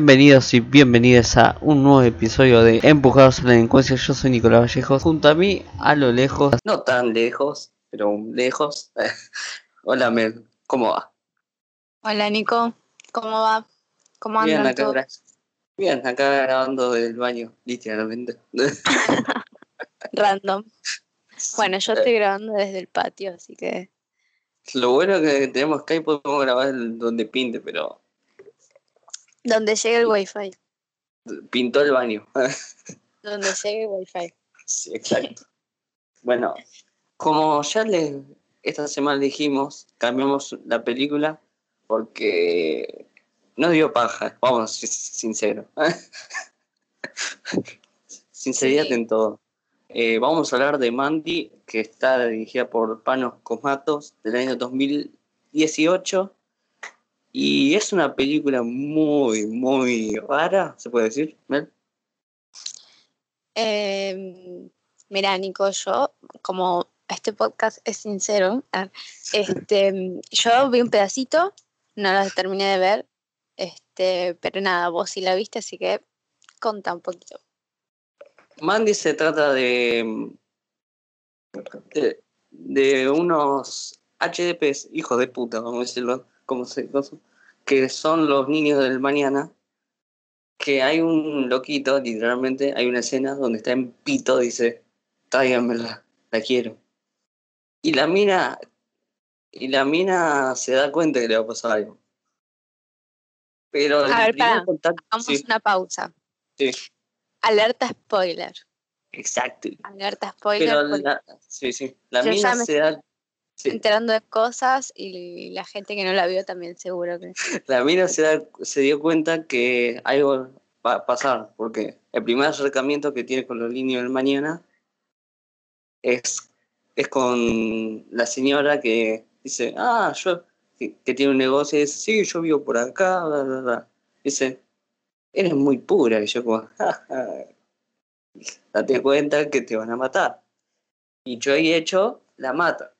Bienvenidos y bienvenidas a un nuevo episodio de Empujados a la delincuencia. Yo soy Nicolás Vallejos. Junto a mí, a lo lejos, No tan lejos, pero lejos. Hola, Mel, ¿cómo va? Hola Nico, ¿cómo va? ¿Cómo Bien, andan acá, todos? gracias. Bien, acá grabando del baño, literalmente. Random. Bueno, yo estoy grabando desde el patio, así que Lo bueno es que tenemos Skype, podemos grabar donde pinte, pero donde llegue el wifi, pintó el baño. donde llegue el wifi. Sí, exacto. Bueno, como ya les, esta semana dijimos, cambiamos la película porque no dio paja, vamos a ser sinceros. Sinceridad Sí. en todo. Eh, vamos a hablar de Mandy, que está dirigida por Panos Cosmatos del año 2018. Y es una película muy, muy rara, se puede decir, Mel. Eh, mira, Nico, yo, como este podcast es sincero, este, yo vi un pedacito, no lo terminé de ver, este, pero nada, vos sí la viste, así que conta un poquito. Mandy se trata de, de, de unos HDPs, hijos de puta, vamos a decirlo, como se que son los niños del mañana, que hay un loquito, literalmente, hay una escena donde está en pito, dice, tráiganmela, la quiero. Y la mina, y la mina se da cuenta que le va a pasar algo. Pero A ver, pará, contacto- Vamos sí, una pausa. sí, Alerta spoiler. exacto. Alerta spoiler. Pero la, sí, sí, la mina se da, sí, enterando de cosas y la gente que no la vio también seguro que la mina se, da- se dio cuenta que algo va a pasar, porque el primer acercamiento que tiene con los niños del mañana es, es con la señora que dice, ah, yo, que, que tiene un negocio y dice, sí, yo vivo por acá, bla, bla, bla. Dice, eres muy pura, y yo como, "Ja, ja". date cuenta que te van a matar. Y yo ahí hecho, la mata.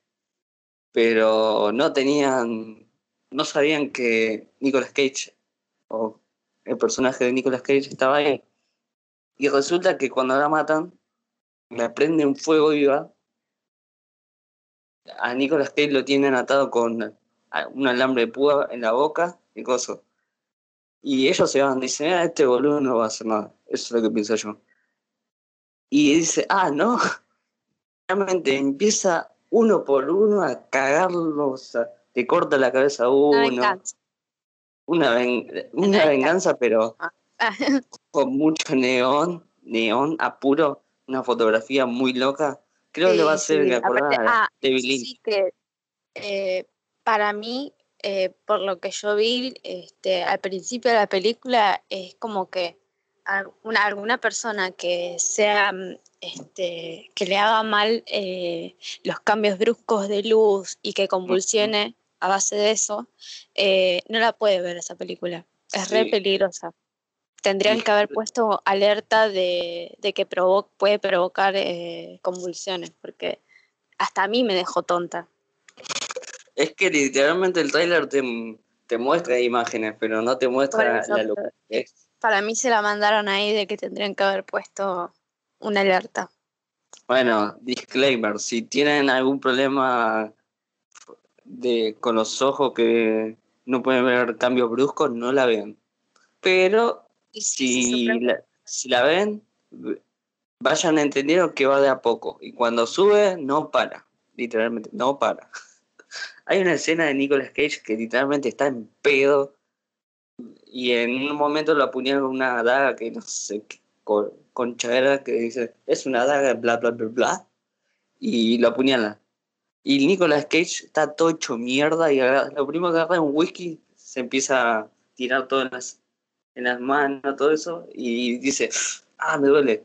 Pero no tenían, no sabían que Nicolas Cage o el personaje de Nicolas Cage estaba ahí. Y resulta que cuando la matan, le prenden fuego viva. A Nicolas Cage lo tienen atado con un alambre de púa en la boca y cosas. Y ellos se van, dicen, ah, este boludo no va a hacer nada. Eso es lo que pienso yo. Y dice, ah, no. Realmente empieza uno por uno a cagarlos, a- te corta la cabeza a uno. venganza. Una, ven- una venganza, pero Ah, con mucho neón, neón apuro, una fotografía muy loca. Creo que va a hacer sí. acordar ah, Lynch. sí que eh, para mí, eh, por lo que yo vi, este, al principio de la película es como que alguna, alguna persona que sea mm, este, que le haga mal eh, los cambios bruscos de luz y que convulsione a base de eso, eh, no la puede ver esa película. Es re Sí. peligrosa. Tendrían que haber puesto alerta de, de que provo- puede provocar eh, convulsiones, porque hasta a mí me dejó tonta. Es que literalmente el tráiler te, te muestra imágenes, pero no te muestra la locura. que es. Para mí se la mandaron ahí de que tendrían que haber puesto una alerta. Bueno, disclaimer, si tienen algún problema de, con los ojos que no pueden ver cambios bruscos, no la vean. Pero si la, si la ven, vayan entendiendo que va de a poco. Y cuando sube, no para. Literalmente, no para. Hay una escena de Nicolas Cage que literalmente está en pedo. Y en un momento lo apuñalan con una daga que no sé qué co- concha era, que dice, es una daga, bla, bla, bla, bla. Y lo apuñalan. Y Nicolas Cage está todo hecho mierda y lo primero que agarra es un whisky, se empieza a tirar todo en las, en las manos, todo eso, y dice, ah, me duele.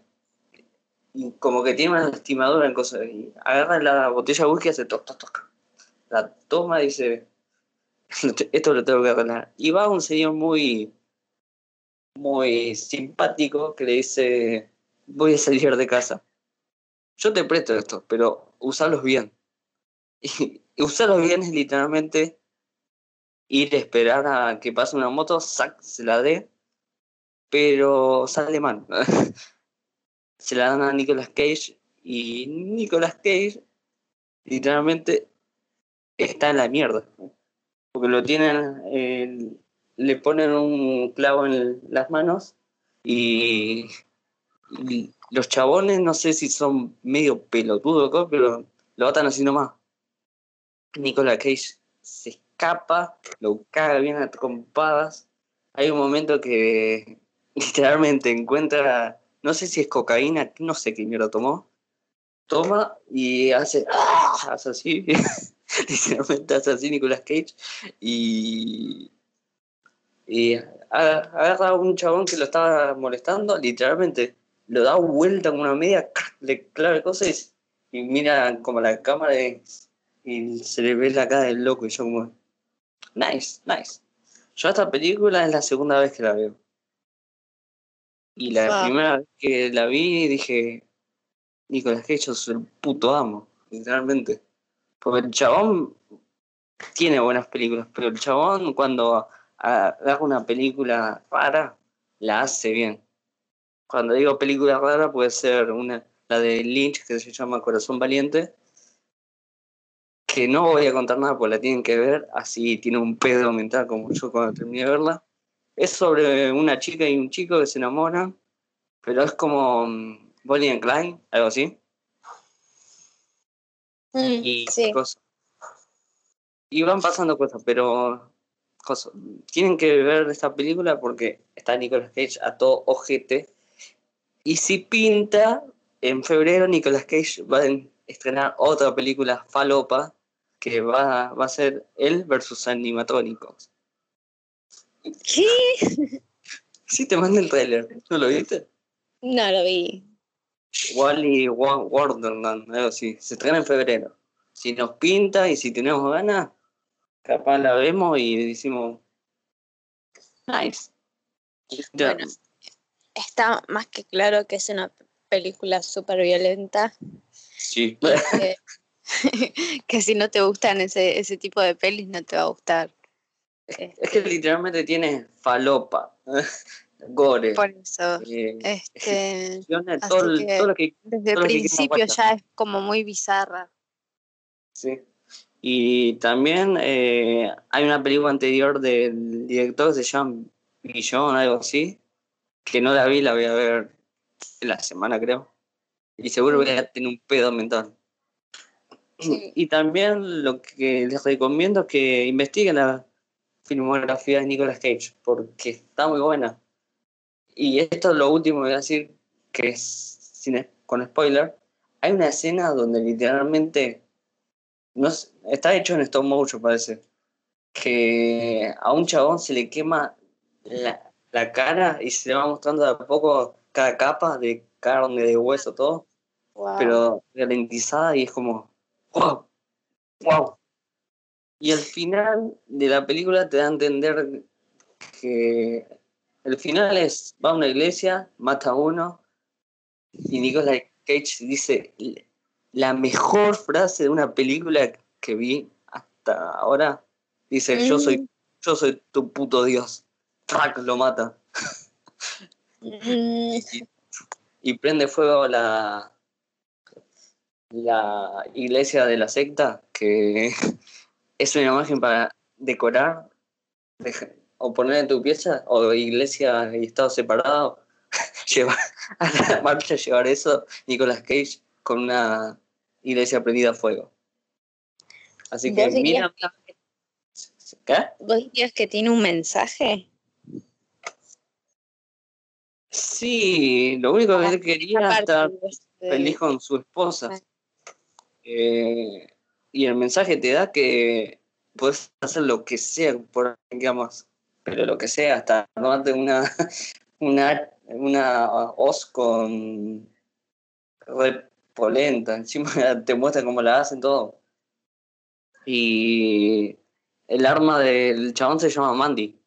Y como que tiene una lastimadura en cosas. Y agarra la botella de whisky y hace toc, toc, toc. La toma y dice, esto lo tengo que arreglar. Y va un señor muy, muy simpático que le dice, voy a salir de casa. Yo te presto esto, pero usalos bien. Y, y usarlos bien es literalmente ir a esperar a que pase una moto, sac, se la dé pero sale mal. Se la dan a Nicolas Cage y Nicolas Cage literalmente está en la mierda. Porque lo tienen, eh, le ponen un clavo en las manos y, y los chabones no sé si son medio pelotudos, pero lo atan así nomás. Nicolas Cage se escapa, lo caga bien a trompadas. Hay un momento que literalmente encuentra, no sé si es cocaína, no sé qué mierda tomó. Toma y hace, ¡ah! hace así, literalmente hace así Nicolas Cage. Y, y agarra a un chabón que lo estaba molestando, literalmente lo da vuelta con una media, le clava cosas y, mira como la cámara y, se le ve la cara del loco y yo como, nice, nice. Yo esta película es la segunda vez que la veo. Y la primera vez que la vi dije, Nicolas Cage es el puto amo, literalmente. Porque el chabón tiene buenas películas, pero el chabón cuando haga una película rara, la hace bien. Cuando digo película rara puede ser una, la de Lynch que se llama Corazón Valiente, que no voy a contar nada porque la tienen que ver, así tiene un pedo mental como yo cuando terminé de verla. Es sobre una chica y un chico que se enamoran, pero es como mm, Bonnie and Clyde, algo así. Mm, Y, sí. cosas. y van pasando cosas, pero cosas. tienen que ver esta película porque está Nicolas Cage a todo ojete. Y si pinta, en febrero Nicolas Cage va a estrenar otra película falopa que va, va a ser él versus animatrónicos. ¿Qué? Sí, te mandé el tráiler, ¿no lo viste? No lo vi. Wally Wa- Wonderland, algo así. Se estrena en febrero. Si nos pinta y si tenemos ganas, capaz la vemos y decimos, nice. Ya, Bueno, está más que claro que es una película súper violenta. sí. que, que si no te gustan ese, ese tipo de pelis, no te va a gustar. Es que literalmente tiene falopa, gore, Por eso, eh, este, ejecuciones, así todo, el- que- todo lo que desde el todo principio ya es como muy bizarra. Sí. Y también eh, hay una película anterior del director que se llama Billón, algo así, que no la vi, la voy a ver en la semana, creo. Y seguro voy a tener un pedo mental. Sí. Y también lo que les recomiendo es que investiguen la filmografía de Nicolas Cage, porque está muy buena. Y esto es lo último que voy a decir, que es sin, con spoiler. Hay una escena donde literalmente no está hecho en stop motion, parece. Que a un chabón se le quema la, la cara y se le va mostrando de a poco cada capa de carne, de hueso, todo Wow. pero ralentizada y es como, wow, wow. Y al final de la película te da a entender que el final es, va a una iglesia, mata a uno y Nicolas Cage dice la mejor frase de una película que vi hasta ahora. Dice, yo soy, yo soy tu puto Dios. ¡Trac! Lo mata. Mm, y prende fuego la la iglesia de la secta que es una imagen para decorar o poner en tu pieza o iglesia y estado separado llevar a la marcha llevar eso Nicolas Cage con una iglesia prendida a fuego así que ¿Vos dirías mira ¿qué? ¿Vos dirías que tiene un mensaje? sí lo único que él quería Aparte estar de este- feliz con su esposa. Ah. Eh, y el mensaje te da que puedes hacer lo que sea por digamos, pero lo que sea, hasta tomarte una, una, una hoz con repolenta, encima te muestra cómo la hacen todo. Y el arma del chabón se llama Mandy,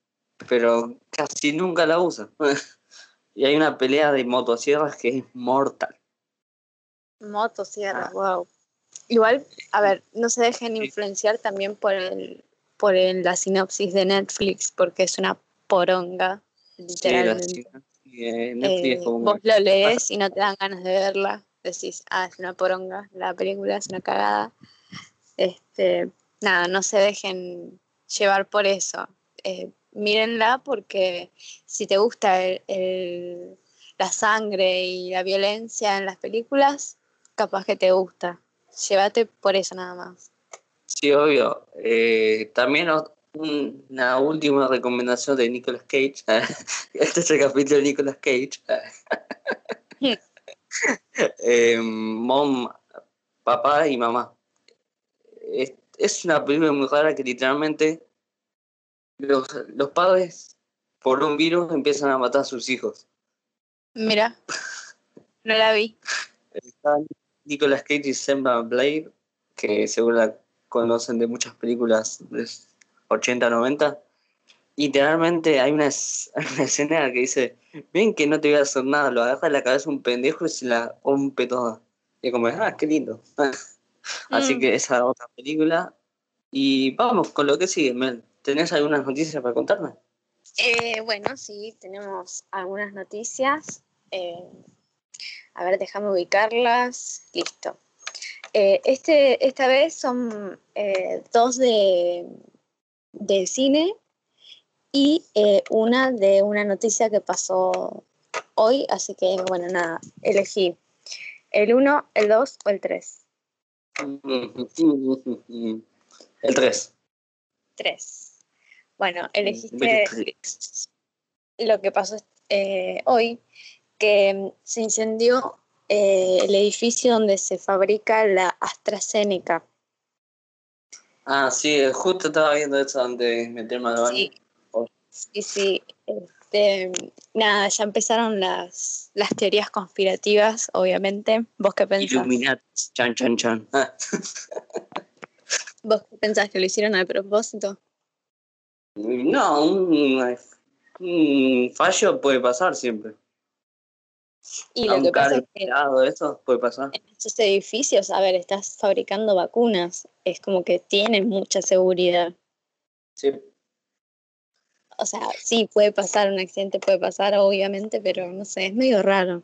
pero casi nunca la usa. y hay una pelea de motosierras que es mortal. Motosierra, Ah. wow. Igual, a ver, no se dejen influenciar también por el por el- la sinopsis de Netflix, porque es una poronga, Sí, literalmente. chica. Eh, Netflix Eh, como vos lo lees y no te dan ganas de verla. Decís, ah, es una poronga, la película es una cagada. Este, nada, no se dejen llevar por eso. Eh, mírenla porque si te gusta el- el- la sangre y la violencia en las películas, capaz que te gusta. Llévate por eso nada más. Sí, obvio. Eh, también una última recomendación de Nicolas Cage. Este es el capítulo de Nicolas Cage. Eh, mom, papá y mamá. Es, es una película muy rara que literalmente los, los padres por un virus empiezan a matar a sus hijos. Mira, no la vi. Están Nicolas Cage y Selma Blair, que seguro la conocen de muchas películas de 80, 90. Literalmente hay una, es- una escena que dice, ven que no te voy a hacer nada, lo agarra de la cabeza un pendejo y se la rompe toda. Y como, ah, qué lindo. Así Mm. que esa otra película. Y vamos con lo que sigue, Mel. ¿Tenés algunas noticias para contarme? Eh, bueno, sí, tenemos algunas noticias. Eh, a ver, déjame ubicarlas. Listo. Eh, este, esta vez son eh, dos de, de cine y eh, una de una noticia que pasó hoy. Así que, bueno, nada, elegí el 1, el 2 o el 3. El 3. 3. Bueno, elegiste lo que pasó hoy, que se incendió eh, el edificio donde se fabrica la AstraZeneca. Ah, sí, justo estaba viendo eso antes de meterme al baño. Sí, Oh. sí, sí. Este, nada, ya empezaron las, las teorías conspirativas, obviamente. ¿Vos qué pensás? Illuminati, chan, chan, chan. Ah, ¿Vos qué pensás que lo hicieron a propósito? no, un, un fallo puede pasar siempre. Y lo que pasa es que esperado, eso puede pasar. en estos edificios, a ver, estás fabricando vacunas, es como que tienen mucha seguridad. Sí. O sea, sí, puede pasar, un accidente puede pasar, obviamente, pero no sé, es medio raro.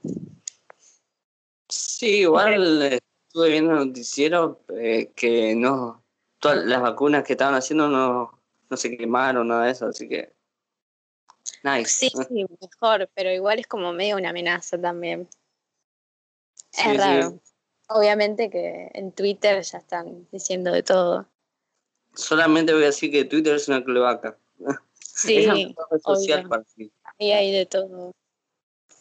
Sí, igual eh, estuve viendo el noticiero eh, que no, todas las vacunas que estaban haciendo no, no se quemaron, nada de eso, así que. Nice. Sí, sí, mejor, pero igual es como medio una amenaza también. Sí, es sí. raro. Obviamente que en Twitter ya están diciendo de todo. Solamente voy a decir que Twitter es una cloaca. Sí, es la mejor red social obvio. para mí. ahí hay de todo.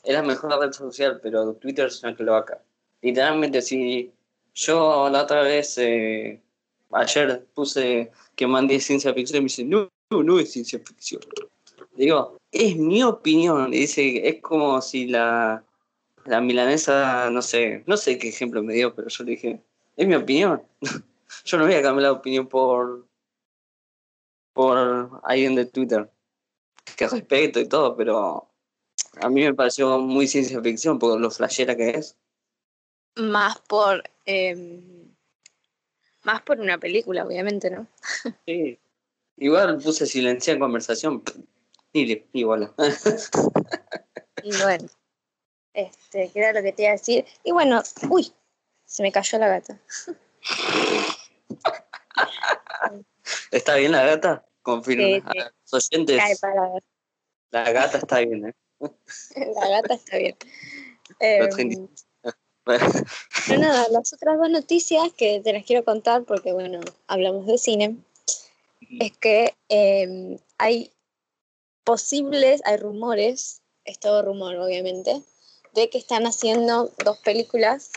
Es la mejor red social, pero Twitter es una cloaca. Literalmente, si yo la otra vez, eh, ayer puse que mandé ciencia ficción y me dice, no, no, no es ciencia ficción. Digo, es mi opinión. Y dice, es como si la, la milanesa, no sé, no sé qué ejemplo me dio, pero yo le dije, es mi opinión. yo no voy a cambiar la opinión por, por alguien de Twitter. Que respeto y todo, pero a mí me pareció muy ciencia ficción por lo flashera que es. Más por em, más por una película, obviamente, ¿no? Sí. Igual puse silenciar conversación. Y, le- y bueno, este, que era lo que te iba a decir. Y bueno, uy, se me cayó la gata. ¿Está bien la gata? Confirma. Sí, sí. A los oyentes, Cae para ver. la gata está bien, ¿eh? La gata está bien. Em, Pero nada, las otras dos noticias que te las quiero contar, porque bueno, hablamos de cine, es que eh, hay posibles, hay rumores, es todo rumor obviamente, de que están haciendo dos películas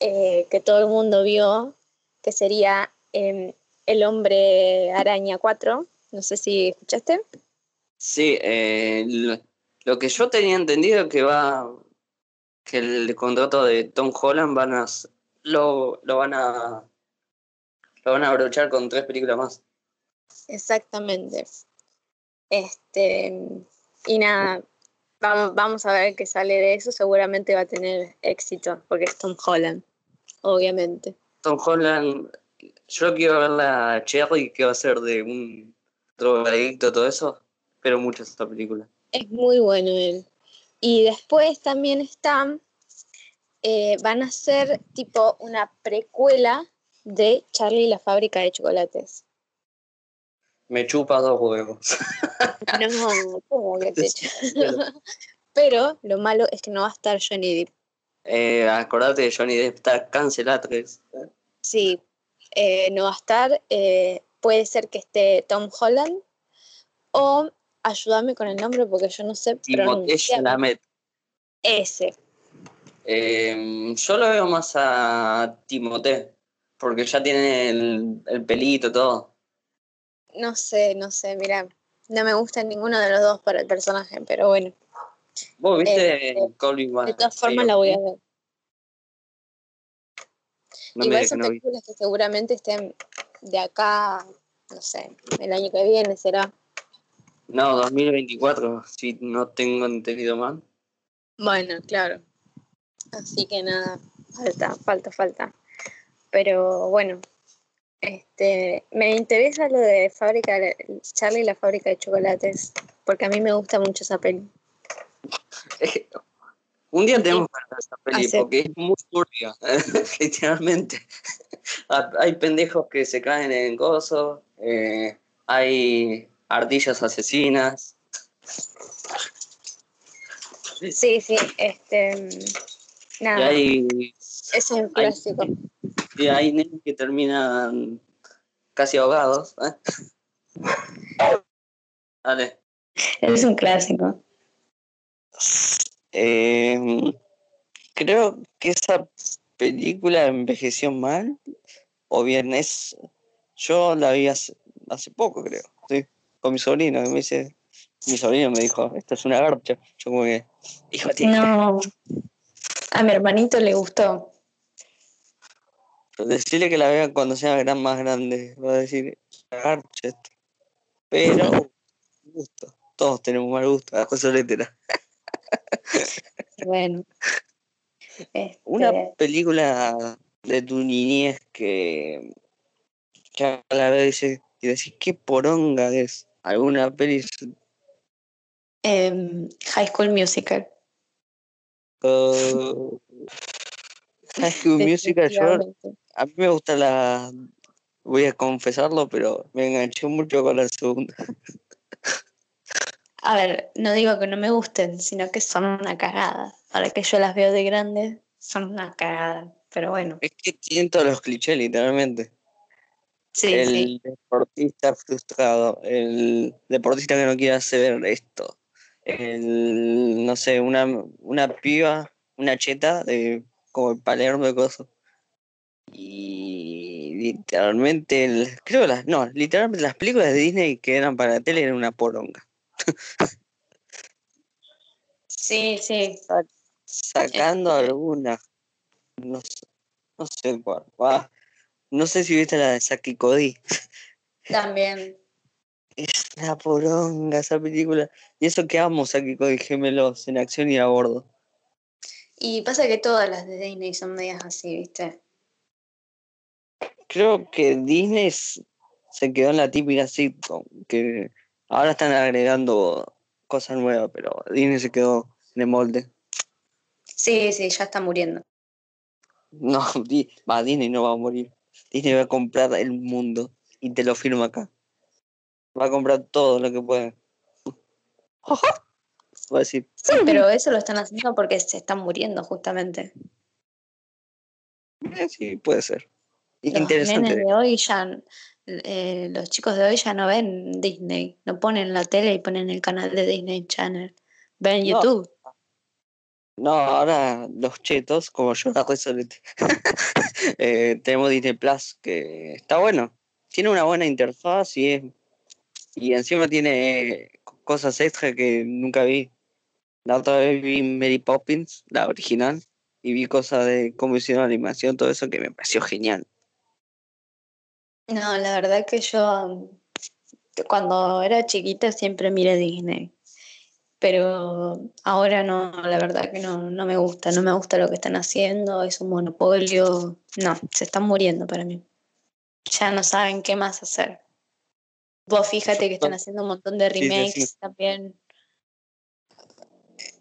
eh, que todo el mundo vio, que sería eh, El hombre araña 4, no sé si escuchaste. Sí, eh, lo, lo que yo tenía entendido es que va que el contrato de Tom Holland van a lo, lo van a lo van a abrochar con tres películas más. Exactamente. Este, y nada, vamos, vamos a ver qué sale de eso. Seguramente va a tener éxito, porque es Tom Holland, obviamente. Tom Holland, yo quiero ver la Cherry que va a ser de un drogadicto todo eso, pero mucho esta película. Es muy bueno él. Y después también están, eh, van a ser tipo una precuela de Charlie y la fábrica de chocolates. Me chupa dos huevos. No, ¿cómo que te Pero lo malo es que no va a estar Johnny Depp. Eh, acordate de Johnny Depp está cancelado. Sí, eh, no va a estar. eh, puede ser que esté Tom Holland o ayúdame con el nombre porque yo no sé Timothée. Ese. Eh, yo lo veo más a Timothée, porque ya tiene el, el pelito todo. No sé, no sé, mira, no me gusta ninguno de los dos para el personaje, pero bueno, ¿Vos viste Eh, Wa- de todas formas la voy a ver. No Igual son no películas que seguramente estén de acá, no sé, el año que viene será. No, 2024, si no tengo entendido mal. Bueno, claro. Así que nada, falta, falta, falta. Pero bueno, este, me interesa lo de fábrica, Charlie y la fábrica de chocolates, porque a mí me gusta mucho esa peli. Un día tenemos que ver esa peli Hace- porque es muy turbia, literalmente. Ha- Hay pendejos que se caen en cosas, eh, hay ardillas asesinas. Sí, sí, este, Y nada, hay, es un clásico. Y hay nenes que terminan casi ahogados. ¿eh? Dale. Es un clásico. Eh, creo que esa película envejeció mal, o bien es. Yo la vi hace, hace poco, creo. Sí, con mi sobrino, que me dice. Mi sobrino me dijo, esto es una garcha. Yo, como que. Hijo de No, a mi hermanito le gustó. Decirle que la vea cuando sea gran, más grande. Va a decir, "La garcha esto". Pero, gusto. Todos tenemos mal gusto. Bajo esa letra. Bueno. Este, Una película de tu niñez que, que a la vez dice, y decís, qué poronga es. Alguna peli. em, High School Musical. uh, High School Musical, yo. A mí me gusta la. Voy a confesarlo, pero me enganché mucho con la segunda. A ver, no digo que no me gusten, sino que son una cagada. Ahora que yo las veo de grandes, son una cagada. Pero bueno, Es que tienen todos los clichés, literalmente. sí, el sí. deportista frustrado, el deportista que no quiere hacer esto, el, no sé, una, una piba, una cheta de como el Palermo de cosas. Y literalmente, el- creo que las, no, literalmente las películas de Disney que eran para la tele eran una poronga. Sí, sí. Sacando Este- alguna, no sé, no sé cuál. Ah, no sé si viste la de Saki Cody. También. Es una poronga esa película. Y eso que amo Saki Cody gemelos en acción y a bordo. Y pasa que todas las de Disney son medias así, ¿viste? Creo que Disney se quedó en la típica sitcom, que ahora están agregando cosas nuevas, pero Disney se quedó en el molde. Sí, sí, ya está muriendo. No, va, Disney no va a morir. Disney va a comprar el mundo y te lo firma acá. Va a comprar todo lo que pueda. Va a decir, Sí, pero eso lo están haciendo porque se están muriendo justamente. "Eh, sí, puede ser. Los interesante. nenes de hoy ya, eh, los chicos de hoy ya no ven Disney, no ponen la tele y ponen el canal de Disney Channel, ven No. YouTube. No, ahora los chetos, como yo, la resolete. eh, tenemos Disney Plus, que está bueno. Tiene una buena interfaz y es. Y encima tiene eh, cosas extra que nunca vi. La otra vez vi Mary Poppins, la original, y vi cosas de cómo hicieron la animación, todo eso que me pareció genial. No, la verdad que yo cuando era chiquita siempre miré Disney, pero ahora no, la verdad que no, no me gusta, no me gusta lo que están haciendo, es un monopolio, no, se están muriendo para mí. Ya no saben qué más hacer. Vos fíjate que están haciendo un montón de Sí, sí, sí. remakes también.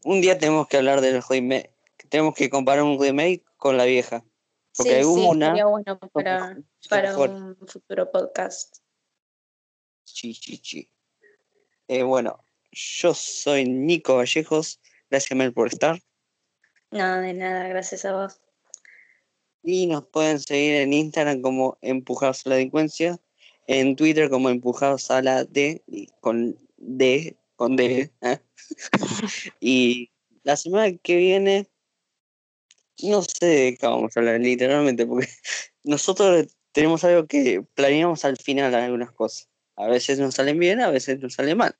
un día tenemos que hablar del remake. Tenemos que comparar un remake con la vieja. Porque sí, hay sí, una. sería bueno para, para un futuro podcast. Sí, sí, sí. Eh, bueno, yo soy Nico Vallejos. Gracias, Mel, por estar. No, de nada, gracias a vos. Y nos pueden seguir en Instagram como Empujados a la Delincuencia, en Twitter como Empujados a la D, con D, con D. ¿eh? y la semana que viene, no sé de qué vamos a hablar literalmente, porque nosotros tenemos algo que planeamos al final algunas cosas. A veces nos salen bien, a veces nos salen mal.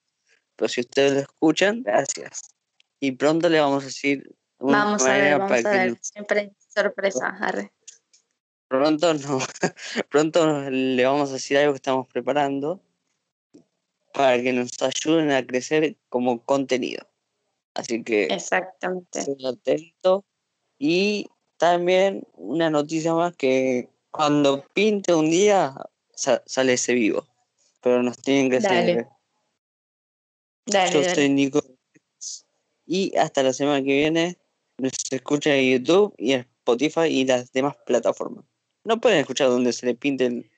Pero si ustedes lo escuchan, gracias. Y pronto le vamos a decir una Vamos a ver, vamos a ver. nos- Siempre sorpresa, arre. pronto no, pronto le vamos a decir algo que estamos preparando para que nos ayuden a crecer como contenido. Así que Exactamente. estén atentos. Y también una noticia más que cuando pinte un día sa- sale ese vivo. Pero nos tienen que seguir. Dale, Yo dale. soy Nico. Y hasta la semana que viene nos escuchan en YouTube y en Spotify y las demás plataformas. No pueden escuchar donde se le pinten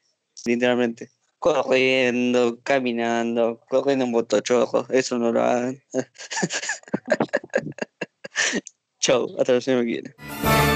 literalmente. Corriendo, caminando, corriendo en botochorros. Eso no lo hagan. Chau, hasta la semana que.